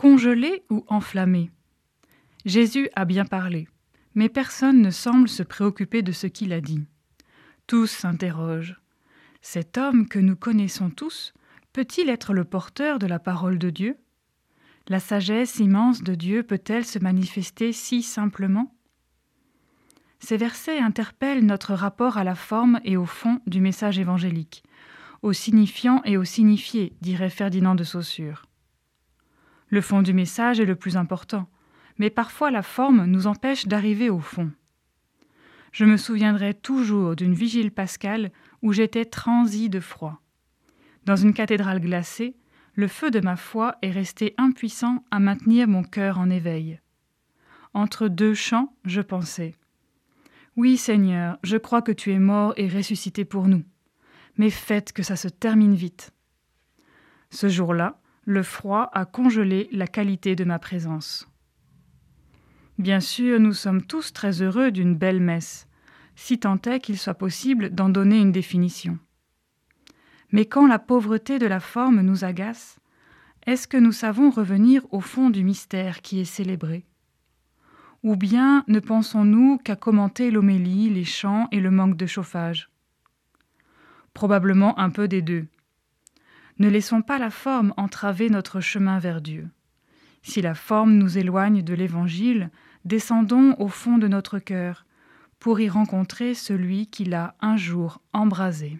Congelé ou enflammé Jésus a bien parlé, mais personne ne semble se préoccuper de ce qu'il a dit. Tous s'interrogent. Cet homme que nous connaissons tous peut-il être le porteur de la parole de Dieu? La sagesse immense de Dieu peut-elle se manifester si simplement? Ces versets interpellent notre rapport à la forme et au fond du message évangélique, au signifiant et au signifié, dirait Ferdinand de Saussure. Le fond du message est le plus important, mais parfois la forme nous empêche d'arriver au fond. Je me souviendrai toujours d'une vigile pascale où j'étais transi de froid. Dans une cathédrale glacée, le feu de ma foi est resté impuissant à maintenir mon cœur en éveil. Entre deux chants, je pensais Oui, Seigneur, je crois que tu es mort et ressuscité pour nous, mais faites que ça se termine vite. Ce jour-là, le froid a congelé la qualité de ma présence. Bien sûr, nous sommes tous très heureux d'une belle messe, si tant est qu'il soit possible d'en donner une définition. Mais quand la pauvreté de la forme nous agace, est-ce que nous savons revenir au fond du mystère qui est célébré? Ou bien ne pensons-nous qu'à commenter l'homélie, les chants et le manque de chauffage? Probablement un peu des deux. Ne laissons pas la forme entraver notre chemin vers Dieu. Si la forme nous éloigne de l'Évangile, descendons au fond de notre cœur pour y rencontrer celui qui l'a un jour embrasé.